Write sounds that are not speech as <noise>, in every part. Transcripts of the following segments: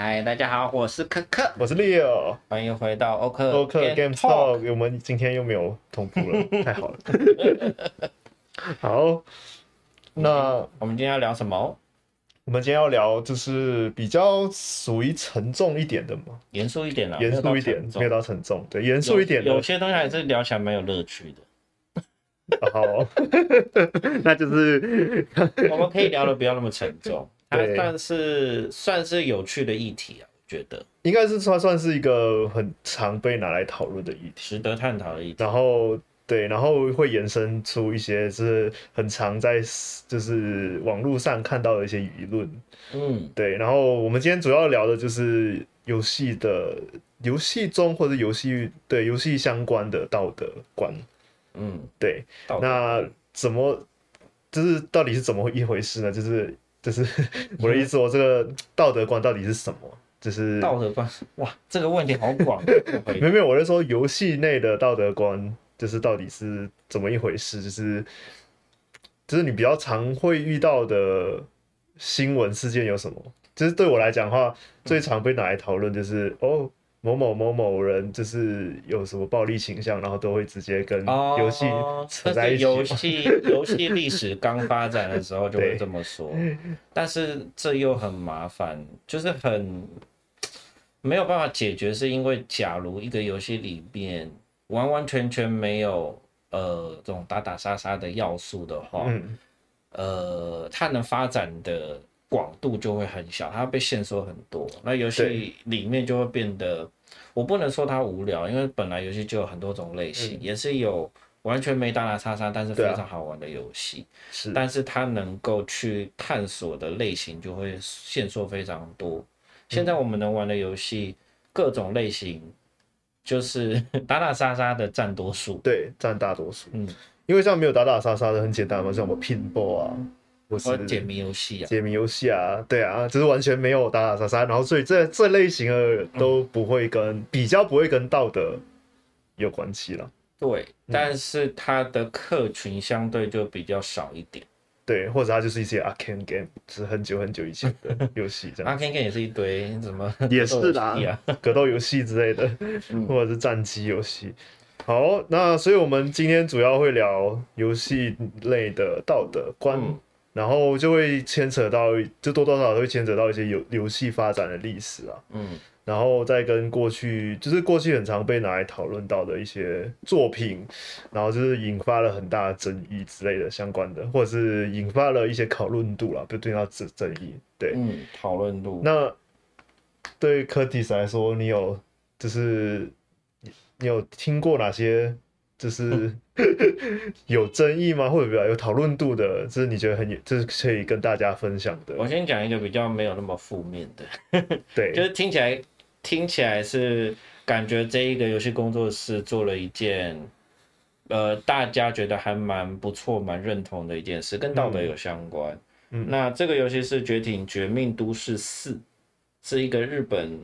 嗨，大家好，我是柯柯，我是 Leo，欢迎回到欧克欧克 Game Talk。我们今天又没有同步了，<laughs> 太好了。<laughs> 好，那我们今天要聊什么？我们今天要聊就是比较属于沉重一点的嘛，严肃一点啦，严肃一点，没有到沉重，对，严肃一点的有。有些东西还是聊起来蛮有乐趣的。<laughs> 好，那就是我们可以聊的不要那么沉重。它算是算是有趣的议题啊，我觉得应该是算算是一个很常被拿来讨论的议题，值得探讨的议题。然后对，然后会延伸出一些是很常在就是网络上看到的一些舆论，嗯，对。然后我们今天主要聊的就是游戏的游戏中或者游戏对游戏相关的道德观，嗯，对。那怎么就是到底是怎么一回事呢？就是。就是 <laughs> 我的意思，我这个道德观到底是什么？就是道德观，<laughs> 哇，这个问题好广。<laughs> 没有没有，我是说游戏内的道德观，就是到底是怎么一回事？就是就是你比较常会遇到的新闻事件有什么？就是对我来讲的话，最常被拿来讨论就是哦。某某某某人就是有什么暴力倾向，然后都会直接跟游戏扯在一起。游戏 <laughs> 游戏历史刚发展的时候就会这么说，但是这又很麻烦，就是很没有办法解决，是因为假如一个游戏里面完完全全没有呃这种打打杀杀的要素的话，嗯、呃，它能发展的。广度就会很小，它被限缩很多。那游戏里面就会变得，我不能说它无聊，因为本来游戏就有很多种类型，嗯、也是有完全没打打杀杀，但是非常好玩的游戏。是、啊，但是它能够去探索的类型就会限缩非常多。现在我们能玩的游戏，各种类型就是打打杀杀的占多数，对，占大多数。嗯，因为像没有打打杀杀的很简单嘛，像我们拼搏啊。或是解谜游戏啊，解谜游戏啊，对啊，就是完全没有打打杀杀，然后所以这这类型的都不会跟、嗯、比较不会跟道德有关系了。对，但是它的客群相对就比较少一点。对，或者它就是一些 arcane game，是很久很久以前的 <laughs> 游戏这样。arcane game 也是一堆什么 <laughs> 也是啦，<laughs> 格斗游戏之类的，或者是战机游戏。好，那所以我们今天主要会聊游戏类的道德观。嗯然后就会牵扯到，就多多少少都会牵扯到一些游游戏发展的历史啊，嗯，然后再跟过去，就是过去很常被拿来讨论到的一些作品，然后就是引发了很大的争议之类的相关的，或者是引发了一些讨论度啦，不对到争争议，对，嗯，讨论度。那对柯蒂斯来说，你有就是你有听过哪些？就是 <laughs> 有争议吗？或者比较有讨论度的，就是你觉得很有，就是可以跟大家分享的。我先讲一个比较没有那么负面的，<laughs> 对，就是听起来听起来是感觉这一个游戏工作室做了一件，呃，大家觉得还蛮不错、蛮认同的一件事，跟道德有相关。嗯，那这个游戏是《绝顶绝命都市四》，是一个日本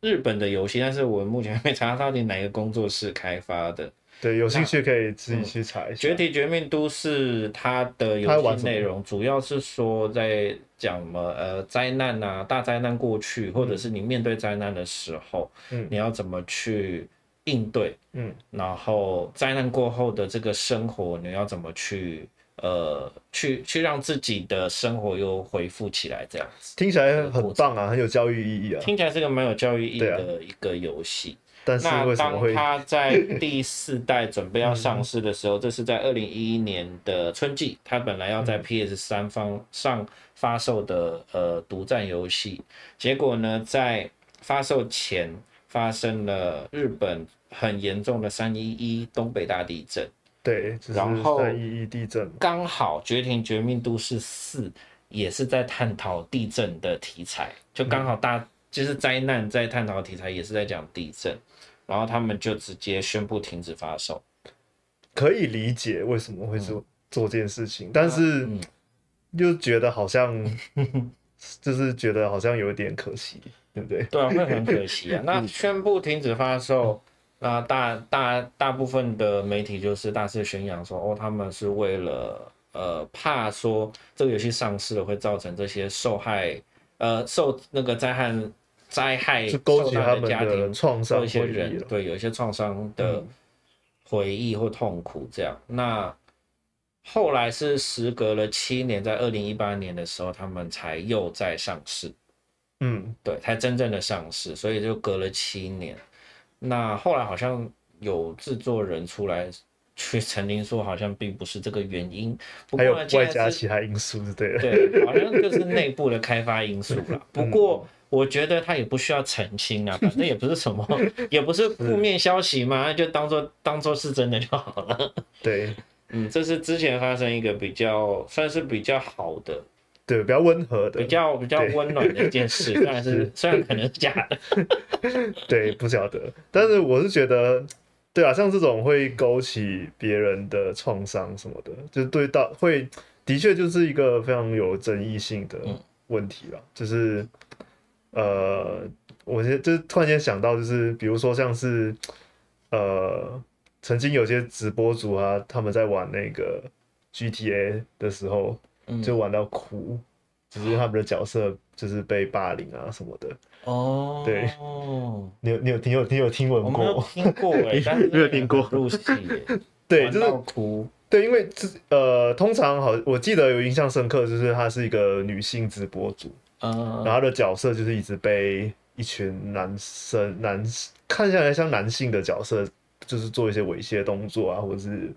日本的游戏，但是我目前还没查到底哪个工作室开发的。对，有兴趣可以自己去查一下。嗯，《绝体绝命都市》它的游戏内容主要是说在讲什么呃灾难啊，大灾难过去，或者是你面对灾难的时候，嗯，你要怎么去应对，嗯，然后灾难过后的这个生活，你要怎么去呃去去让自己的生活又恢复起来，这样子听起来很棒啊，很有教育意义啊，听起来是个蛮有教育意义的一个游戏。但是为什么会那当他在第四代准备要上市的时候，这是在二零一一年的春季，他本来要在 PS 三方上发售的呃独占游戏，结果呢，在发售前发生了日本很严重的三一一东北大地震，对，然后三一一地震刚好《绝体绝命都市四》也是在探讨地震的题材，就刚好大就是灾难在探讨的题材也是在讲地震。然后他们就直接宣布停止发售，可以理解为什么会做做这件事情，嗯、但是又觉得好像就是觉得好像有点可惜，对不对？对啊，会很可惜啊。那宣布停止发售，那大大大部分的媒体就是大肆宣扬说，哦，他们是为了呃怕说这个游戏上市了会造成这些受害呃受那个灾害。灾害去勾起他们的家庭创伤，一些人对有一些创伤的回忆或痛苦这样。嗯、那后来是时隔了七年，在二零一八年的时候，他们才又再上市。嗯，对，才真正的上市，所以就隔了七年。那后来好像有制作人出来去澄清说，好像并不是这个原因，不过还有外加其他因素，对对，好像就是内部的开发因素啦。<laughs> 不过我觉得他也不需要澄清啊，反正也不是什么，<laughs> 也不是负面消息嘛，就当做当做是真的就好了。对，<laughs> 嗯，这是之前发生一个比较算是比较好的。对，比较温和的，比较比较温暖的一件事，<laughs> 虽然是虽然可能是假的，对，不晓得，但是我是觉得，对啊，像这种会勾起别人的创伤什么的，就是对到会的确就是一个非常有争议性的问题了，嗯、就是呃，我现就是突然间想到，就是比如说像是呃，曾经有些直播主啊，他们在玩那个 GTA 的时候。就玩到哭，只是他们的角色就是被霸凌啊什么的。哦，对，你有你有听有你有听闻过？我听过哎，但是没有听过 <laughs> 入戏。<laughs> 对，就是哭。对，因为这呃，通常好，我记得有印象深刻，就是她是一个女性直播主，嗯，然后他的角色就是一直被一群男生男看起来像男性的角色，就是做一些猥亵动作啊，或者是。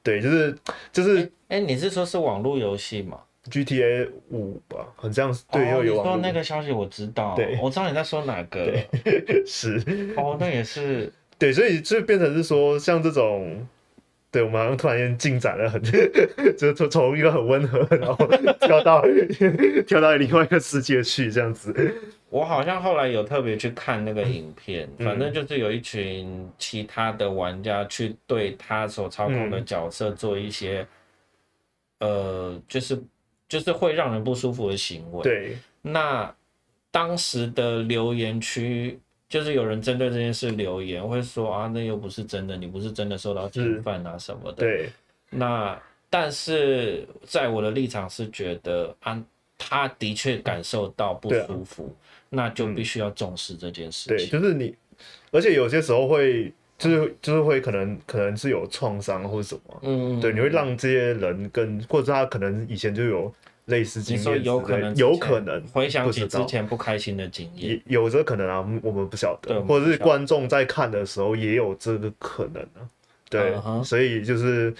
对，就是就是，哎、欸，你是说是网络游戏吗？GTA 五吧，很像。对，又有网络。说那个消息我知道，对，我知道你在说哪个。<laughs> 是。哦，那也是。对，所以就变成是说，像这种，对我们好像突然间进展了很，<laughs> 就从从一个很温和，然后 <laughs> 跳到跳到另外一个世界去，这样子。我好像后来有特别去看那个影片，嗯、反正就是有一群其他的玩家去对他所操控的角色做一些，嗯、呃，就是就是会让人不舒服的行为。对，那当时的留言区就是有人针对这件事留言，会说啊，那又不是真的，你不是真的受到侵犯啊什么的。对，那但是在我的立场是觉得啊，他的确感受到不舒服。那就必须要重视这件事情。对，就是你，而且有些时候会，就是就是会可能可能是有创伤或者什么，嗯，对，你会让这些人跟或者他可能以前就有类似经验，有可能有可能回想起之前不开心的经验，有这可能啊，我们不晓得，或者是观众在看的时候也有这个可能啊，对，所以就是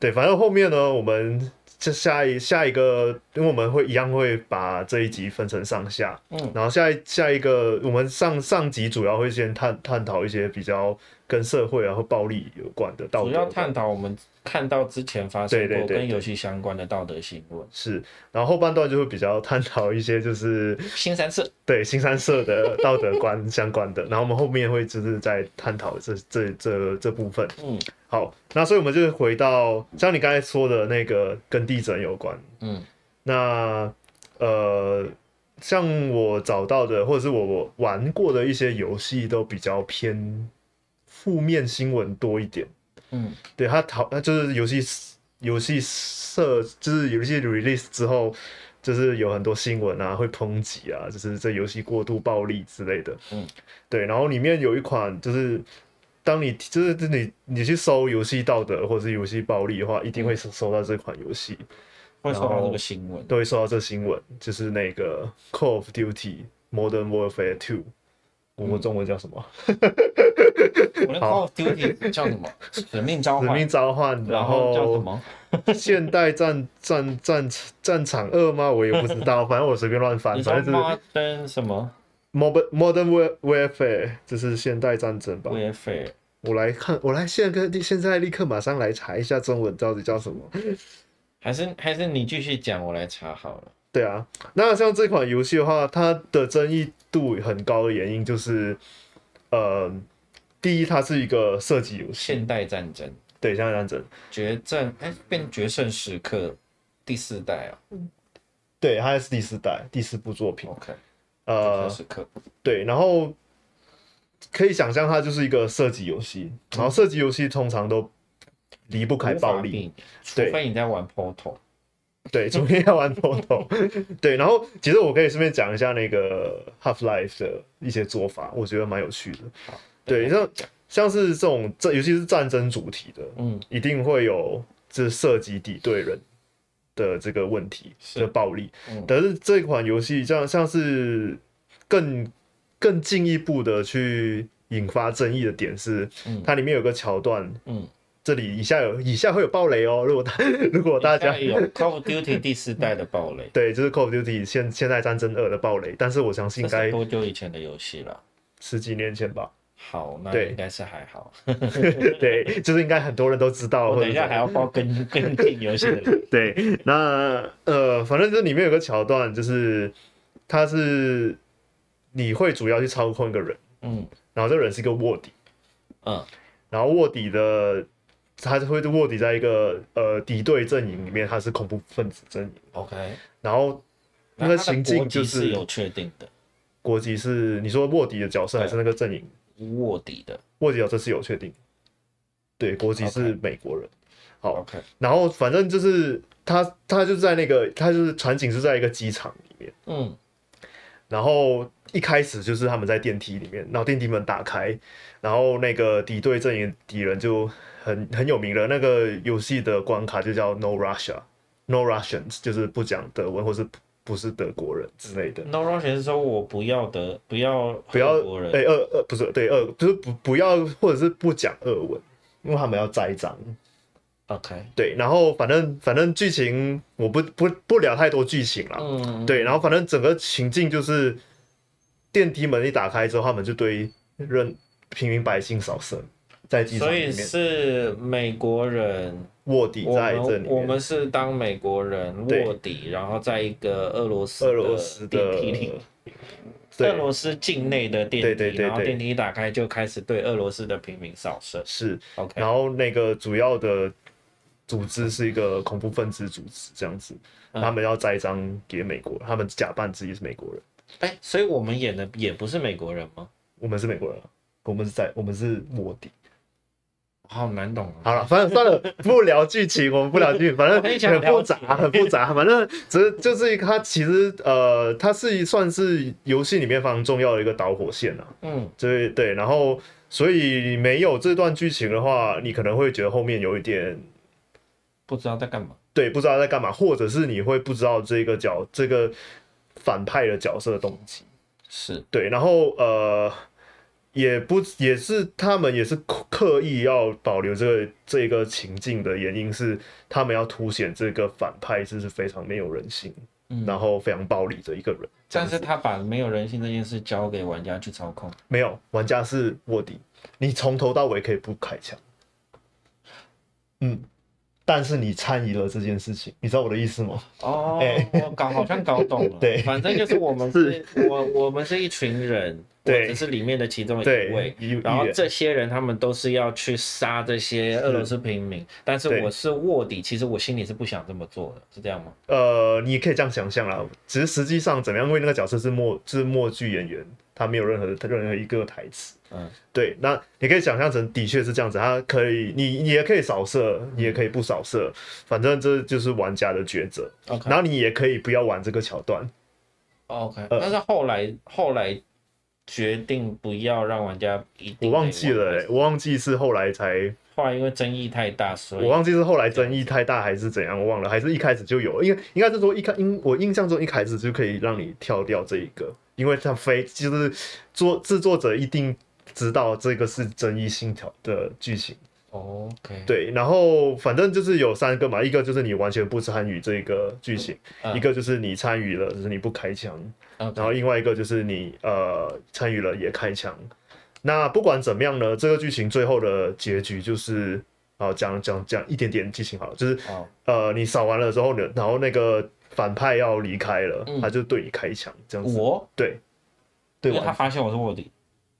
对，反正后面呢，我们。就下一下一个，因为我们会一样会把这一集分成上下，嗯，然后下一下一个，我们上上集主要会先探探讨一些比较跟社会啊或暴力有关的道德，主要探讨我们看到之前发生过跟游戏相关的道德新闻，是，然后后半段就会比较探讨一些就是新三社，对新三社的道德观 <laughs> 相关的，然后我们后面会就是在探讨这这这这部分，嗯。好，那所以我们就回到像你刚才说的那个跟地震有关，嗯，那呃，像我找到的或者是我我玩过的一些游戏都比较偏负面新闻多一点，嗯，对，它讨那就是游戏游戏设就是游戏 release 之后，就是有很多新闻啊会抨击啊，就是这游戏过度暴力之类的，嗯，对，然后里面有一款就是。当你就是你你去搜游戏道德或者是游戏暴力的话，一定会搜到这款游戏，会搜到这个新闻，都会搜到这个新闻，就是那个 Call of Duty Modern Warfare Two，我们中文叫什么？我的 Call of Duty 叫什么？<laughs> 使命召唤。使命召唤，然后叫什么？现代战战战战场二吗？我也不知道，<laughs> 反正我随便乱翻。反正是 Modern 什么？Modern Modern Warfare，这是现代战争吧？Warfare，我来看，我来现在跟现在立刻马上来查一下中文到底叫什么？还是还是你继续讲，我来查好了。对啊，那像这款游戏的话，它的争议度很高的原因就是，呃，第一，它是一个射击游戏，现代战争，对，现代战争，决战，哎，变决胜时刻第四代啊？对，它是第四代第四部作品。OK。呃，时刻。对，然后可以想象它就是一个射击游戏，然后射击游戏通常都离不开暴力，除非你在玩 Portal，对，昨天要玩 Portal。<laughs> 对，然后其实我可以顺便讲一下那个 Half Life 的一些做法，我觉得蛮有趣的。对，像像是这种这尤其是战争主题的，嗯，一定会有这涉及敌对人的这个问题的暴力。嗯、但是这款游戏像像是更更进一步的去引发争议的点是，嗯、它里面有个桥段，嗯。这里以下有以下会有暴雷哦，如果 <laughs> 如果大家有 Call of Duty 第四代的暴雷，<laughs> 对，就是 Call of Duty 现现代战争二的暴雷，但是我相信应该多久以前的游戏了？十几年前吧。好，那应该是还好。<laughs> 对，就是应该很多人都知道。我等一下还要报跟跟进游戏的。对，那呃，反正这里面有个桥段，就是他是你会主要去操控一个人，嗯，然后这个人是一个卧底，嗯，然后卧底的。他就会卧底在一个呃敌对阵营里面，他是恐怖分子阵营。OK，然后那个情境就是，是有确定的，国籍是你说卧底的角色还是那个阵营？卧底的。卧底角色是有确定，对，国籍是美国人。好，OK，然后反正就是他他就在那个他就是场景是在一个机场里面，嗯，然后一开始就是他们在电梯里面，然后电梯门打开，然后那个敌对阵营敌人就。很很有名的那个游戏的关卡就叫 No Russia，No Russians 就是不讲德文或是不是德国人之类的。No Russians 是说我不要德不要不要人对俄俄不是对俄就是不不要或者是不讲俄文，因为他们要栽赃。OK，对，然后反正反正剧情我不不不聊太多剧情了。嗯，对，然后反正整个情境就是电梯门一打开之后，他们就对人平民百姓扫射。在机场里面，所以是美国人卧底在这里面。我们是当美国人卧底，然后在一个俄罗斯俄罗斯的电梯里，俄罗斯境内的电梯，然后电梯一打开就开始对俄罗斯的平民扫射。是，OK。然后那个主要的组织是一个恐怖分子组织，这样子，他们要栽赃给美国，他们假扮自己是美国人。哎，所以我们演的也不是美国人吗？我们是美国人，我们是在，我们是卧底。好难懂。好了，反正算了，不聊剧情，我们不聊剧情，反正很复杂，很复杂。反正只是就是它其实呃，它是算是游戏里面非常重要的一个导火线啊。嗯，对对。然后，所以没有这段剧情的话，你可能会觉得后面有一点不知道在干嘛。对，不知道在干嘛，或者是你会不知道这个角这个反派的角色的动机。是对，然后呃。也不也是他们也是刻意要保留这个这个情境的原因是，他们要凸显这个反派就是非常没有人性，嗯、然后非常暴力的一个人。但是他把没有人性这件事交给玩家去操控，没有，玩家是卧底，你从头到尾可以不开枪。嗯。但是你参与了这件事情，你知道我的意思吗？哦，<laughs> 我搞好像搞懂了。<laughs> 对，反正就是我们是，<laughs> 我我们是一群人，对，只是里面的其中一位。然后这些人他们都是要去杀这些俄罗斯平民，但是我是卧底，其实我心里是不想这么做的，是这样吗？呃，你可以这样想象啦。其实实际上怎么样？因为那个角色是默，是默剧演员，他没有任何任何一个台词。嗯，对，那你可以想象成的确是这样子，他可以，你你也可以扫射，你也可以不扫射，反正这就是玩家的抉择。OK，然后你也可以不要玩这个桥段。OK，但是后来后来决定不要让玩家一定，我忘记了，我忘记是后来才，后来因为争议太大，所以我忘记是后来争议太大还是怎样，我忘了，还是一开始就有，因为应该是说一开，因我印象中一开始就可以让你跳掉这一个，因为它非就是做制作者一定。知道这个是争议性条的剧情，OK，对，然后反正就是有三个嘛，一个就是你完全不参与这个剧情，嗯、一个就是你参与了，就是你不开枪.然后另外一个就是你呃参与了也开枪。那不管怎么样呢，这个剧情最后的结局就是啊，讲讲讲一点点剧情好了，就是、oh. 呃你扫完了之后呢，然后那个反派要离开了，嗯、他就对你开枪，这样子，我对，对，因为他发现我是卧底。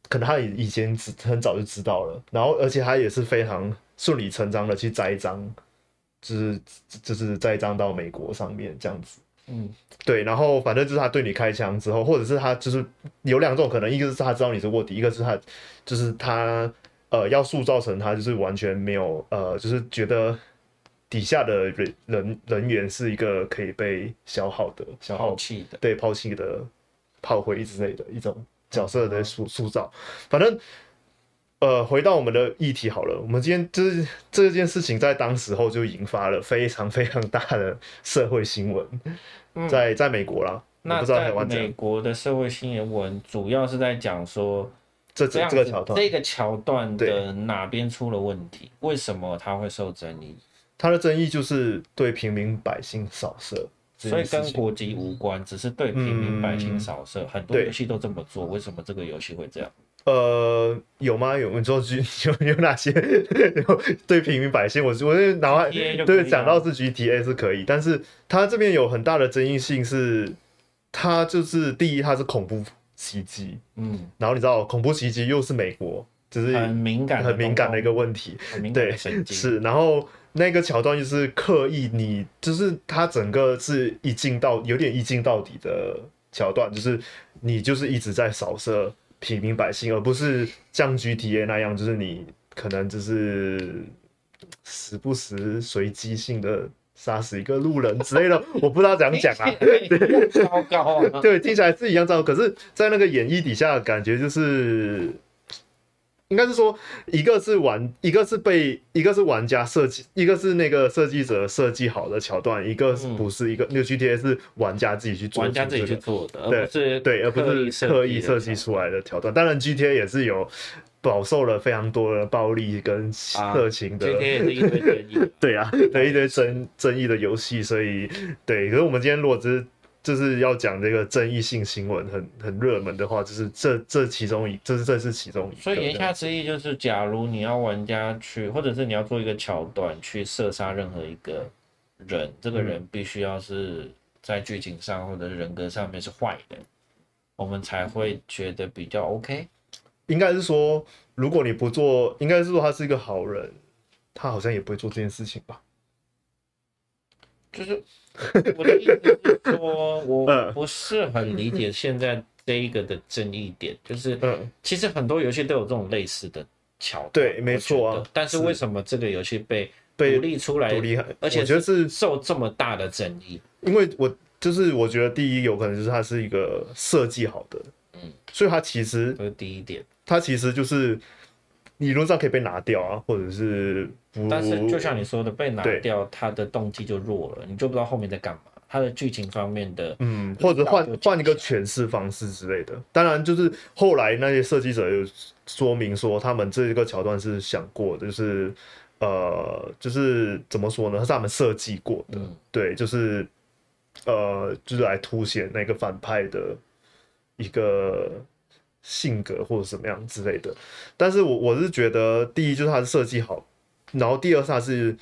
可能他以以前很早就知道了，然后而且他也是非常顺理成章的去栽赃，就是就是栽赃到美国上面这样子。嗯，对，然后反正就是他对你开枪之后，或者是他就是有两种可能，一个是他知道你是卧底，一个是他就是他呃要塑造成他就是完全没有呃就是觉得底下的人人人员是一个可以被消耗的、消耗弃的、对抛弃的炮灰之类的一种角色的塑塑造。反正，呃，回到我们的议题好了，我们今天就是这件事情在当时候就引发了非常非常大的社会新闻，在在美国啦。那在美国的社会新闻主要是在讲说。这这个桥段，这个桥段的哪边出了问题？为什么它会受争议？它的争议就是对平民百姓扫射，所以跟国籍无关，只是对平民百姓扫射。嗯、很多游戏都这么做，为什么这个游戏会这样？呃，有吗？有？你说有有哪些 <laughs> 对平民百姓？我我脑海对讲到是 GTA 是可以，但是它这边有很大的争议性是，它就是第一，它是恐怖。袭击，嗯，然后你知道恐怖袭击又是美国，就是很敏感、很敏感的一个问题，对，是。然后那个桥段就是刻意，你就是它整个是一镜到有点一镜到底的桥段，就是你就是一直在扫射平民百姓，而不是像 GTA 那样，就是你可能就是时不时随机性的。杀死一个路人之类的，<laughs> 我不知道怎样讲啊。对，糟糕啊！<laughs> 对，听起来是一样糟糕。可是，在那个演绎底下，感觉就是，应该是说，一个是玩，一个是被，一个是玩家设计，一个是那个设计者设计好的桥段，一个是不是一个？那个 GTA 是玩家自己去做，玩家自己去做的，对对，而不是刻意设计出来的桥段。当然，GTA 也是有。饱受了非常多的暴力跟色情的，今天也是一堆争议，<laughs> 对啊，对一堆争争议的游戏，所以对。可是我们今天如果只是就是要讲这个争议性新闻很很热门的话，就是这这其中一，这是这是其中一个。所以言下之意就是，假如你要玩家去，或者是你要做一个桥段去射杀任何一个人，这个人必须要是在剧情上或者人格上面是坏人，我们才会觉得比较 OK。应该是说，如果你不做，应该是说他是一个好人，他好像也不会做这件事情吧？就是我的意思是说，<laughs> 我不是很理解现在这一个的争议点，就是其实很多游戏都有这种类似的桥段，对，没错啊。但是为什么这个游戏被被独立出来，而且我觉得是受这么大的争议？因为我就是我觉得第一有可能就是它是一个设计好的，嗯，所以它其实这是第一点。它其实就是理论上可以被拿掉啊，或者是不，但是就像你说的，被拿掉，它的动机就弱了，你就不知道后面在干嘛。它的剧情方面的，嗯，或者换换一个诠释方式之类的。当然，就是后来那些设计者有说明说，他们这个桥段是想过的，就是呃，就是怎么说呢？是他们设计过的，嗯、对，就是呃，就是来凸显那个反派的一个。性格或者什么样之类的，但是我我是觉得，第一就是它的设计好，然后第二是它是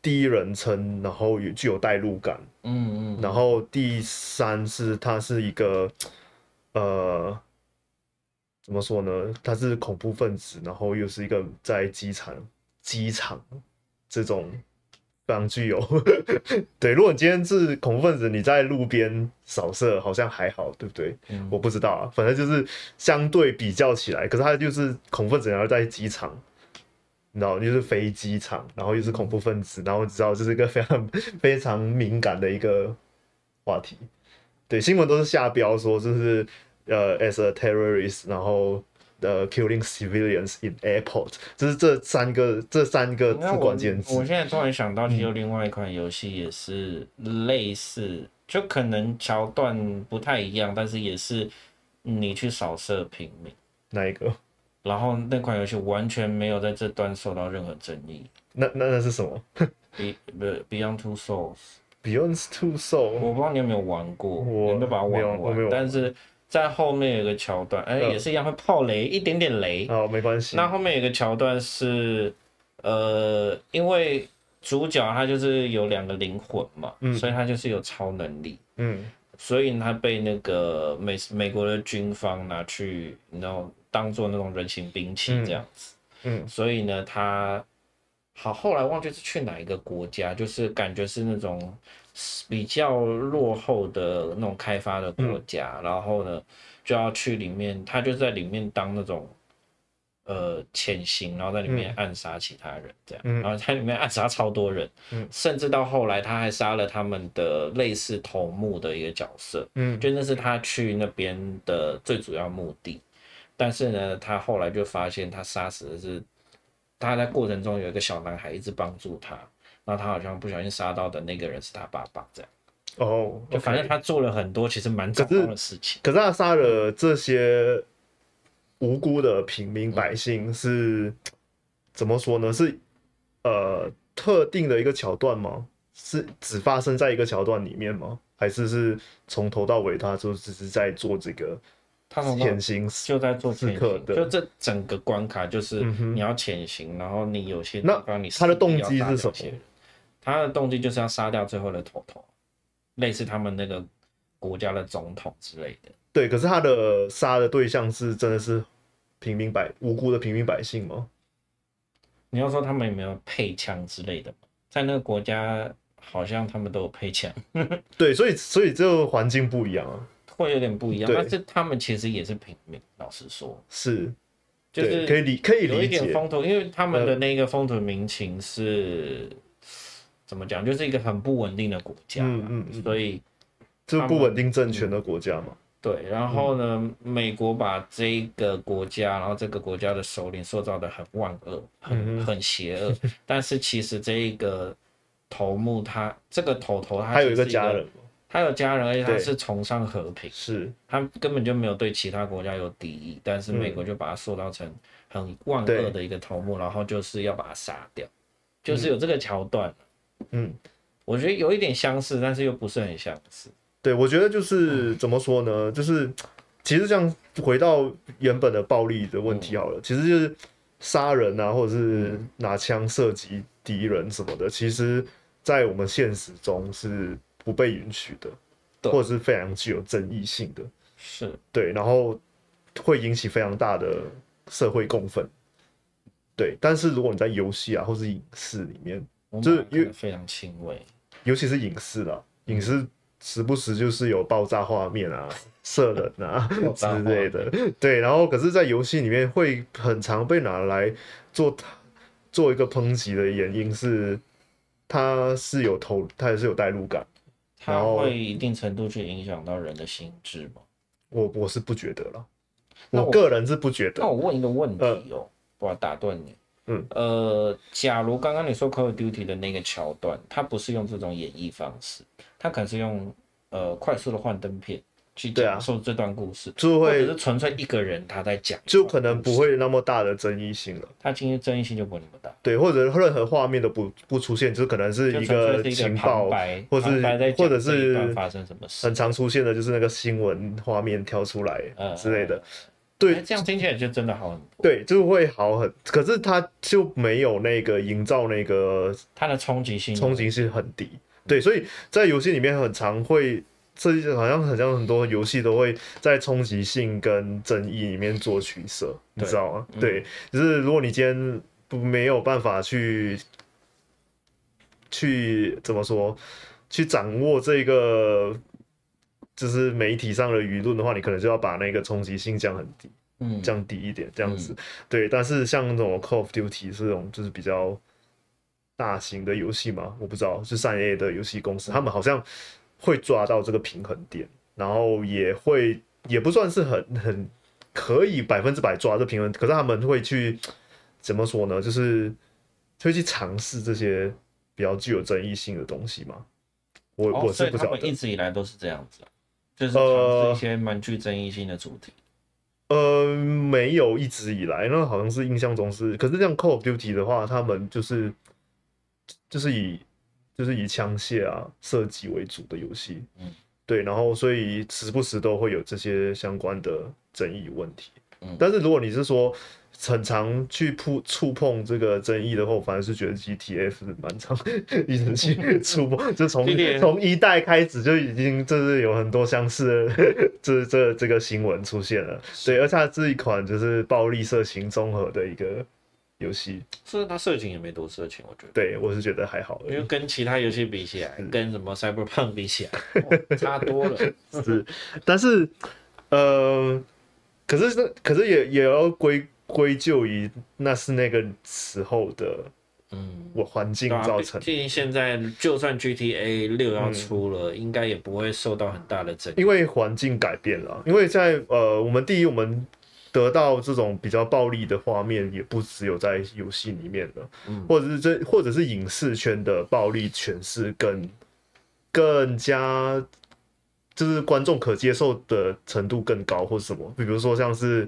第一人称，然后也具有代入感，嗯嗯，然后第三是它是一个，呃，怎么说呢？他是恐怖分子，然后又是一个在机场机场这种。非常具有 <laughs> 对，如果你今天是恐怖分子，你在路边扫射好像还好，对不对？嗯、我不知道啊，反正就是相对比较起来，可是他就是恐怖分子，然后在机场，你知道，就是飞机场，然后又是恐怖分子，然后你知道这是一个非常 <laughs> 非常敏感的一个话题。对，新闻都是下标说就是呃，as a terrorist，然后。呃、uh,，killing civilians in airport，就是这三个这三个是关键词。我现在突然想到，其实有另外一款游戏也是类似，嗯、就可能桥段不太一样，但是也是你去扫射平民。哪一个？然后那款游戏完全没有在这端受到任何争议。那那那是什么？<laughs> Be, Beyond Two Souls。Beyond Two Souls。我不知道你有没有玩过，我有没有把它玩完？但是。在后面有个桥段，哎、欸，也是一样会炮雷，一点点雷。哦，没关系。那后面有个桥段是，呃，因为主角他就是有两个灵魂嘛，嗯，所以他就是有超能力，嗯，所以他被那个美美国的军方拿去，然后当做那种人形兵器这样子，嗯，嗯，所以呢，他好后来忘记是去哪一个国家，就是感觉是那种。比较落后的那种开发的国家，嗯、然后呢，就要去里面，他就在里面当那种呃潜行，然后在里面暗杀其他人，这样，嗯、然后在里面暗杀超多人，嗯、甚至到后来他还杀了他们的类似头目的一个角色，嗯，就那是他去那边的最主要目的。但是呢，他后来就发现他杀死的是他在过程中有一个小男孩一直帮助他，然后他好像不小心杀到的那个人是他爸爸，这样。哦，oh, okay. 就反正他做了很多其实蛮糟糕的事情。可是，他杀了这些无辜的平民百姓是，是怎么说呢？是呃特定的一个桥段吗？是只发生在一个桥段里面吗？还是是从头到尾他就只是在做这个？他潜行就在做刺客的，就这整个关卡就是你要潜行，然后你有些地方你他的动机是什么？他的动机就是要杀掉最后的头头。类似他们那个国家的总统之类的，对。可是他的杀的对象是真的是平民百无辜的平民百姓吗？你要说他们有没有配枪之类的？在那个国家好像他们都有配枪。<laughs> <laughs> 对，所以所以这个环境不一样啊，会有点不一样。但是他们其实也是平民，老实说，是，就是可以理可以理解有一点风土，因为他们的那个风土民情是。怎么讲？就是一个很不稳定的国家，嗯嗯，嗯所以就不稳定政权的国家嘛。对，然后呢，嗯、美国把这个国家，然后这个国家的首领塑造的很万恶，很很邪恶。嗯、<laughs> 但是其实这一个头目他，这个头头他还有一个家人，他有家人，而且他是崇尚和平，是他根本就没有对其他国家有敌意。但是美国就把他塑造成很万恶的一个头目，嗯、然后就是要把他杀掉，就是有这个桥段。嗯，我觉得有一点相似，但是又不是很相似。对，我觉得就是、嗯、怎么说呢？就是其实这样回到原本的暴力的问题好了，嗯、其实就是杀人啊，或者是拿枪射击敌人什么的，其实，在我们现实中是不被允许的，或者是非常具有争议性的。是对，然后会引起非常大的社会共愤。对，但是如果你在游戏啊，或是影视里面，就是因为非常轻微，尤其是影视啦，影视时不时就是有爆炸画面啊、<laughs> 射人啊之类的，对。然后可是，在游戏里面会很常被拿来做做一个抨击的原因是，它是有投，它也是有代入感，它会一定程度去影响到人的心智吗？我我是不觉得啦，我个人是不觉得。那我问一个问题哦，我要打断你。嗯，呃，假如刚刚你说《Call of Duty》的那个桥段，它不是用这种演绎方式，它可能是用呃快速的幻灯片去讲述这段故事，就会是纯粹一个人他在讲，就可能不会那么大的争议性了。他今天争议性就不会那么大，对，或者任何画面都不不出现，就可能是一个情报，或者是或者是发生什么事，很常出现的就是那个新闻画面跳出来之类的。对，这样听起来就真的好很多。对，就会好很，可是它就没有那个营造那个它的冲击性，冲击性很低。对，所以在游戏里面很常会，这好像好像很多游戏都会在冲击性跟争议里面做取舍，你知道吗？嗯、对，就是如果你今天不没有办法去去怎么说，去掌握这个。就是媒体上的舆论的话，你可能就要把那个冲击性降很低，嗯，降低一点这样子。嗯、对，但是像那种 Call of Duty 这种就是比较大型的游戏嘛，我不知道是三 A 的游戏公司，他们好像会抓到这个平衡点，然后也会也不算是很很可以百分之百抓这平衡，可是他们会去怎么说呢？就是会去尝试这些比较具有争议性的东西嘛。我、哦、我是不晓得，一直以来都是这样子。就是尝试一些蛮具争议性的主题。呃，呃，没有一直以来，那好像是印象中是。可是这样 Call of Duty 的话，他们就是就是以就是以枪械啊射击为主的游戏。嗯，对，然后所以时不时都会有这些相关的争议问题。嗯，但是如果你是说，很常去碰触碰这个争议的话，我反而是觉得 GTF 是蛮常 <laughs> 一直去触碰，就从从一代开始就已经就是有很多相似的这这这个新闻出现了。是对，而且它是一款就是暴力色情综合的一个游戏，是它色情也没多色情，我觉得。对，我是觉得还好，因为跟其他游戏比起来，跟什么 Cyberpunk 比起来，<laughs> 哦，差多了。是，但是呃，可是可是也也要归。归咎于那是那个时候的，嗯，我环境造成。毕竟现在就算 GTA 六要出了，嗯、应该也不会受到很大的震。因为环境改变了，因为在呃，我们第一，我们得到这种比较暴力的画面，也不只有在游戏里面了，嗯，或者是这，或者是影视圈的暴力诠释更更加。就是观众可接受的程度更高，或者什么，比如说像是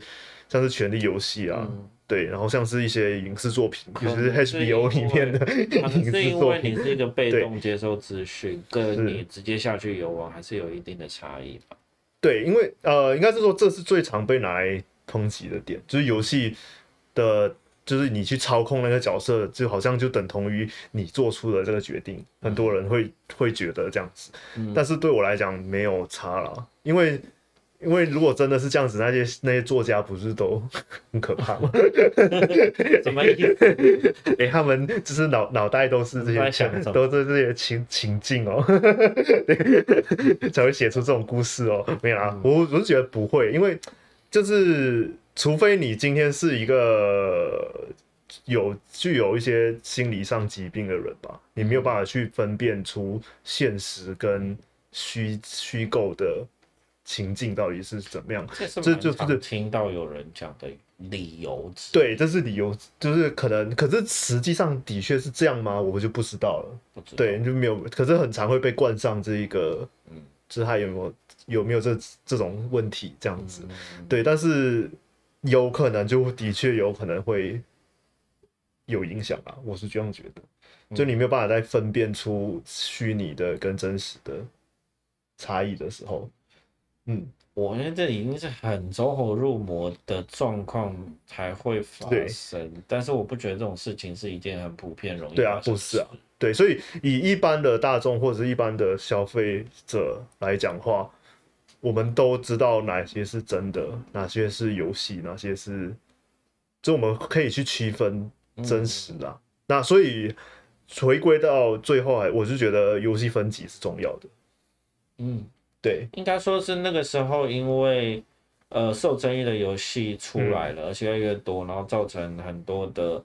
像是权力游戏啊，嗯、对，然后像是一些影视作品，尤其是 HBO 里面的影视作品。是因为你是一个被动接受资讯，跟你直接下去游玩还是有一定的差异吧？对，因为呃，应该是说这是最常被拿来抨击的点，就是游戏的。就是你去操控那个角色，就好像就等同于你做出了这个决定。很多人会会觉得这样子，嗯、但是对我来讲没有差了，因为因为如果真的是这样子，那些那些作家不是都 <laughs> 很可怕吗？<laughs> 怎么意思？哎、欸，他们就是脑脑袋都是这些想，<laughs> 都是这些情情境哦，才会写出这种故事哦。没有啊，嗯、我我是觉得不会，因为就是。除非你今天是一个有具有一些心理上疾病的人吧，你没有办法去分辨出现实跟虚虚构的情境到底是怎么样。这就是听到有人讲的理由。对，这是理由，就是可能，可是实际上的确是这样吗？我就不知道了。不知道。对，就没有，可是很常会被冠上这一个，嗯，就是他有没有有没有这这种问题这样子？嗯、对，但是。有可能就的确有可能会有影响啊，我是这样觉得。就你没有办法再分辨出虚拟的跟真实的差异的时候，嗯，我觉得这已经是很走火入魔的状况才会发生。但是我不觉得这种事情是一件很普遍容易。对啊，不是啊，对，所以以一般的大众或者是一般的消费者来讲话。我们都知道哪些是真的，哪些是游戏，哪些是，就我们可以去区分真实啊。嗯、那所以回归到最后，还我是觉得游戏分级是重要的。嗯，对，应该说是那个时候，因为呃受争议的游戏出来了，嗯、而且越来越多，然后造成很多的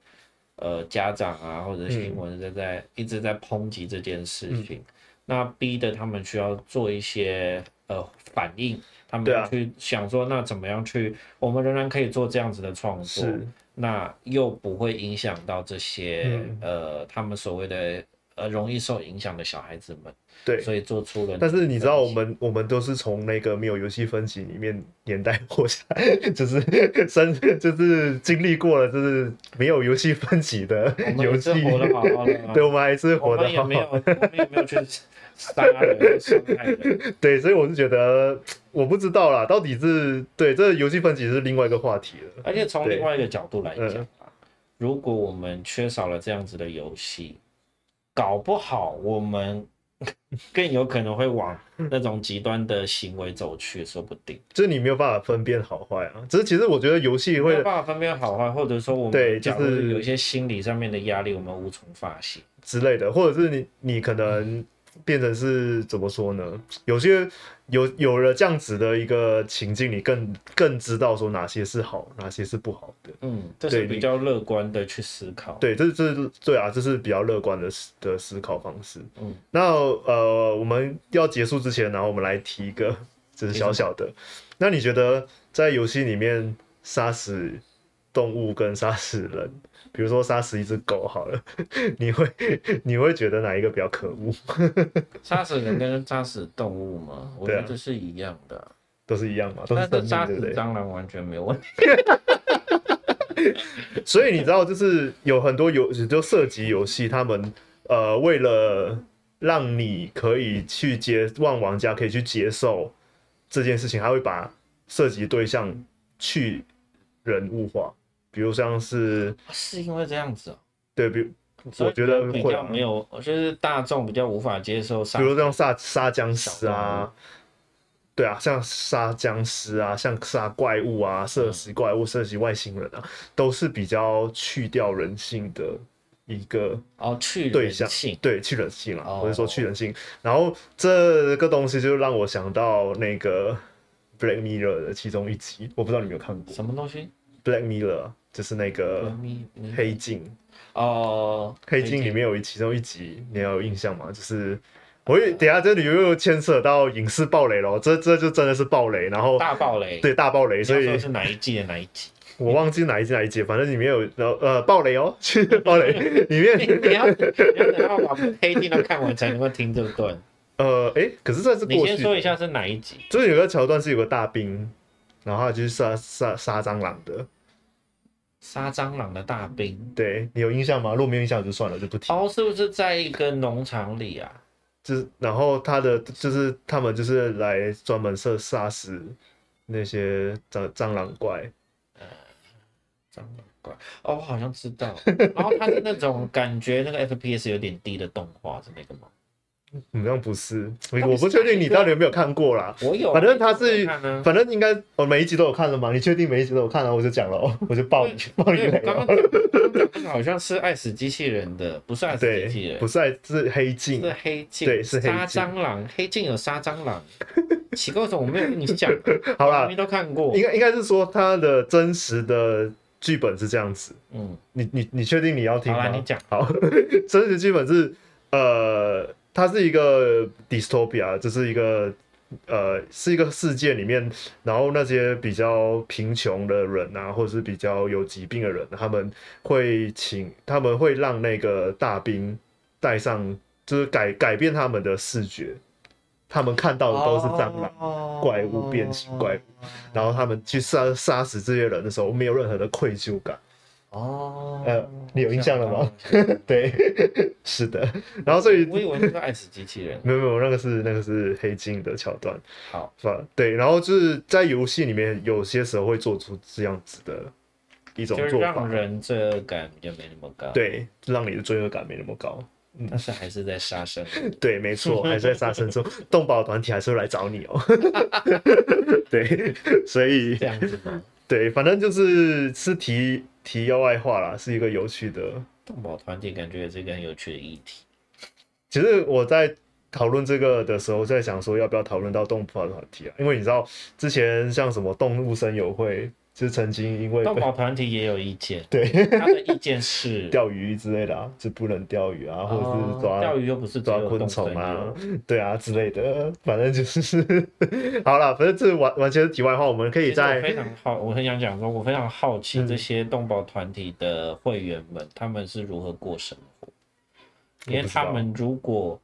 呃家长啊或者新闻在在、嗯、一直在抨击这件事情，嗯、那逼得他们需要做一些。呃，反应他们去想说，那怎么样去？我们仍然可以做这样子的创作，那又不会影响到这些、嗯、呃，他们所谓的呃容易受影响的小孩子们。对，所以做出了。但是你知道，我们我们都是从那个没有游戏分级里面年代 <laughs> 活下来，就是 <laughs> 生就是经历过了，就是没有游戏分级的游戏，活得好好的。<laughs> 对，我们还是活得好好的。我们也没有，我们也没有去。杀人伤害人，对，所以我是觉得，我不知道啦，到底是对这个游戏分级是另外一个话题了。而且从另外一个角度来讲，嗯、如果我们缺少了这样子的游戏，搞不好我们 <laughs> 更有可能会往那种极端的行为走去，说不定。就是你没有办法分辨好坏啊。只是其实我觉得游戏会没有办法分辨好坏，或者说我们对，就是有一些心理上面的压力，我们无从发泄之类的，或者是你你可能。嗯变成是怎么说呢？有些有有了这样子的一个情境，你更更知道说哪些是好，哪些是不好的。嗯，这是比较乐观的去思考。对，这是这是对啊，这是比较乐观的的思考方式。嗯，那呃，我们要结束之前，然后我们来提一个，<laughs> 只是小小的。那你觉得在游戏里面杀死动物跟杀死人？比如说杀死一只狗好了，<laughs> 你会你会觉得哪一个比较可恶？<laughs> 杀死人跟杀死动物吗？我觉得是一样的，啊、都是一样嘛。但是杀死蟑螂完全没有问题。<laughs> 所以你知道，就是有很多游就射击游戏，他们呃为了让你可以去接，让玩家可以去接受这件事情，他会把射击对象去人物化。比如像是是因为这样子哦、喔，对，比如我觉得会、啊、没有，我觉得大众比较无法接受，比如像杀杀僵尸啊，对啊，像杀僵尸啊，像杀怪物啊，射击怪物、射击外星人啊，都是比较去掉人性的一个哦，去对象，对，去人性了，或者说去人性。然后这个东西就让我想到那个 Black Mirror 的其中一集，我不知道你有没有看过。什么东西。Black Mirror 就是那个黑镜哦，黑镜里面有一其中一集，你还有印象吗？就是我等下这里又牵涉到影视暴雷了，这这就真的是暴雷，然后大暴雷，对大暴雷，所以是哪一季的哪一集？我忘记哪一季哪一集，反正里面有呃呃暴雷哦，<laughs> 暴雷 <laughs> 里面你要你要把黑镜都看完才能够听这段。<laughs> 呃，哎、欸，可是这是过去。你先说一下是哪一集？就是有个桥段是有个大兵，然后他就是杀杀杀蟑螂的。杀蟑螂的大兵，对你有印象吗？如果没有印象就算了，就不提。哦，是不是在一个农场里啊？就是，然后他的就是他们就是来专门设杀死那些蟑蟑螂怪。呃，蟑螂怪，哦，我好像知道。然后他是那种感觉那个 FPS 有点低的动画，是那个吗？好像不是，我不确定你到底有没有看过啦。我有，反正他是，反正应该我每一集都有看了嘛？你确定每一集都有看了？我就讲了，<laughs> 我就爆爆你雷。刚刚讲好像是爱死机器人的，不是爱死机器人，不是爱，是黑镜，是黑镜，对，是杀蟑螂，黑镜有杀蟑螂。<laughs> 奇怪，为什么我没有跟你讲？好啦，你都看过，应该应该是说他的真实的剧本是这样子。嗯，你你你确定你要听吗？好，你讲。好，<laughs> 真实剧本是呃。它是一个 dystopia，就是一个呃，是一个世界里面，然后那些比较贫穷的人啊，或者是比较有疾病的人，他们会请，他们会让那个大兵带上，就是改改变他们的视觉，他们看到的都是蟑螂怪物、变形怪物，然后他们去杀杀死这些人的时候，没有任何的愧疚感。哦，呃，你有印象了吗？<laughs> 对，<laughs> 是的。然后所以我以为那个爱死机器人，没有没有，那个是那个是黑镜的桥段。好，是吧？对，然后就是在游戏里面，有些时候会做出这样子的一种做法，让人罪恶感就没那么高。对，让你的罪恶感没那么高。嗯，但是还是在杀生。<laughs> 对，没错，还是在杀生中，动保团体还是会来找你哦。对，所以这样子吗？对，反正就是是题题要外话啦，是一个有趣的动保团体，感觉也是一个很有趣的议题。其实我在讨论这个的时候，在想说要不要讨论到动保团体啊？因为你知道之前像什么动物声友会。就曾经因为动保团体也有意见，<laughs> 对他的意见是 <laughs> 钓鱼之类的啊，就不能钓鱼啊，或者是抓钓鱼又不是抓昆虫啊，对啊之类的，反正就是 <laughs> 好了，反正这完完全是题外话，我们可以在非常好，我很想讲说，我非常好奇这些动保团体的会员们，他们是如何过生活，因为他们如果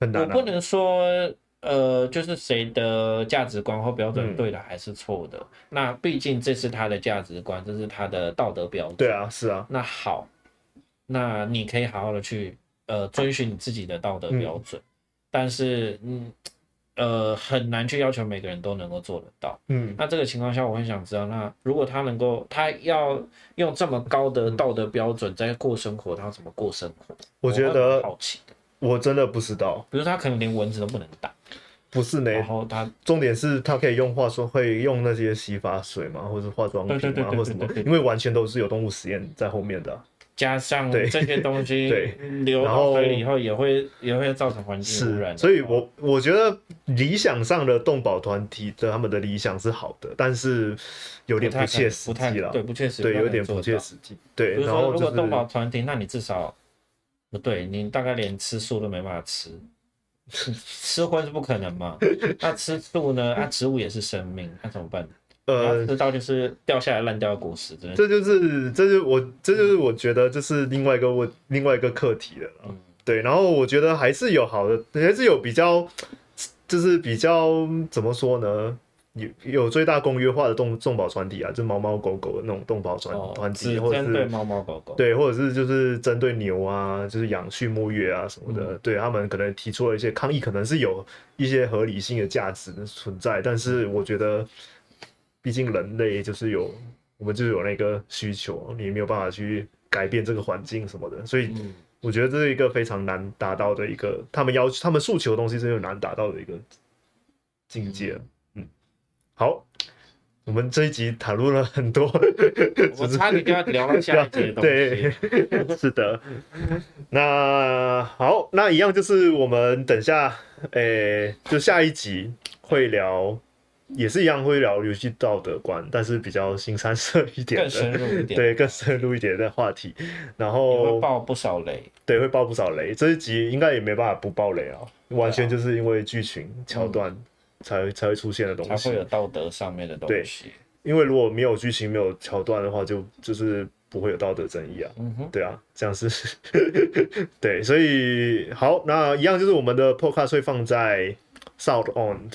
我不能说。呃，就是谁的价值观或标准对的还是错的？嗯、那毕竟这是他的价值观，这是他的道德标准。对啊，是啊。那好，那你可以好好的去呃遵循你自己的道德标准，嗯、但是嗯呃很难去要求每个人都能够做得到。嗯，那这个情况下，我很想知道，那如果他能够，他要用这么高的道德标准在过生活，他要怎么过生活？我觉得好奇的。我真的不知道，比如他可能连蚊子都不能打，不是呢。然后他重点是他可以用化妆，会用那些洗发水嘛，或者化妆品嘛，或什么，因为完全都是有动物实验在后面的、啊。加上这些东西 <laughs> 流到水里以后，也会也会造成环境污染。所以我我觉得理想上的动保团体的他们的理想是好的，但是有点不切实际了。对，不切实际，对，有点不切实际。对，然后、就是、如果动保团体，那你至少。不对，你大概连吃素都没办法吃，<laughs> 吃荤是不可能嘛？那吃素呢？啊，植物也是生命，那怎么办？呃，知道就是掉下来烂掉的果实，真的。这就是，这就是我，这就是我觉得，这是另外一个问，另外一个课题了。嗯，对。然后我觉得还是有好的，还是有比较，就是比较怎么说呢？有有最大公约化的动动保团体啊，就猫猫狗狗的那种动保团团体，或者是针对猫猫狗狗，对，或者是就是针对牛啊，就是养畜牧业啊什么的，嗯、对他们可能提出了一些抗议，可能是有一些合理性的价值存在，但是我觉得，毕竟人类就是有我们就是有那个需求，你没有办法去改变这个环境什么的，所以我觉得这是一个非常难达到的一个，他们要他们诉求的东西是很难达到的一个境界。嗯好，我们这一集讨论了很多，我差点就要聊到下一集的东西。对，是的。那好，那一样就是我们等下，诶、欸，就下一集会聊也是一样会聊游戏道德观，但是比较新三色一点，更深入一点，对，更深入一点的话题。然后会爆不少雷，对，会爆不少雷。这一集应该也没办法不爆雷啊，完全就是因为剧情桥段才、会、才会出现的东西，才会有道德上面的东西。因为如果没有剧情、没有桥段的话，就就是不会有道德争议啊。嗯哼，对啊，这样是，<laughs> 对，所以好，那一样就是我们的 Podcast 会放在 Sound On。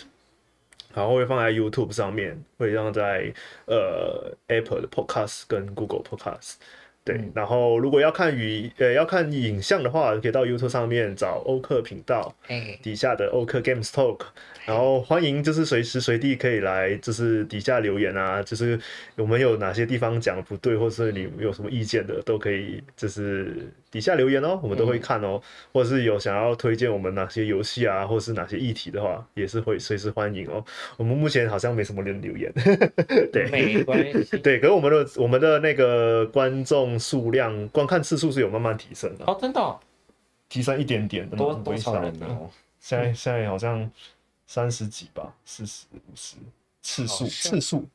然后会放在 YouTube 上面，会放在呃 Apple 的 Podcast 跟 Google Podcast。对，嗯、然后如果要看语呃要看影像的话，可以到 YouTube 上面找欧克频道，底下的欧克 Games Talk。然后欢迎，就是随时随地可以来，就是底下留言啊，就是我们有哪些地方讲不对，或者是你有什么意见的，都可以就是底下留言哦，我们都会看哦。嗯、或者是有想要推荐我们哪些游戏啊，或是哪些议题的话，也是会随时欢迎哦。我们目前好像没什么人留言，<laughs> 对，没关系，对，可是我们的我们的那个观众数量、观看次数是有慢慢提升的哦，真的、哦，提升一点点的，多多少人呢？现在现在好像。三十几吧，四十五十次数次数，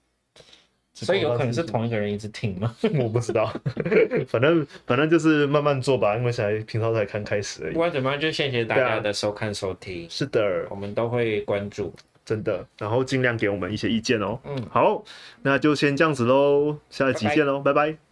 所以有可能是同一个人一直听吗？我不知道，<laughs> 反正反正就是慢慢做吧，因为现在平常才刚开始而已。不管怎么样，就谢谢大家的收看收听。是的，我们都会关注，真的，然后尽量给我们一些意见哦。嗯，好，那就先这样子喽，下一集见喽，拜拜。拜拜。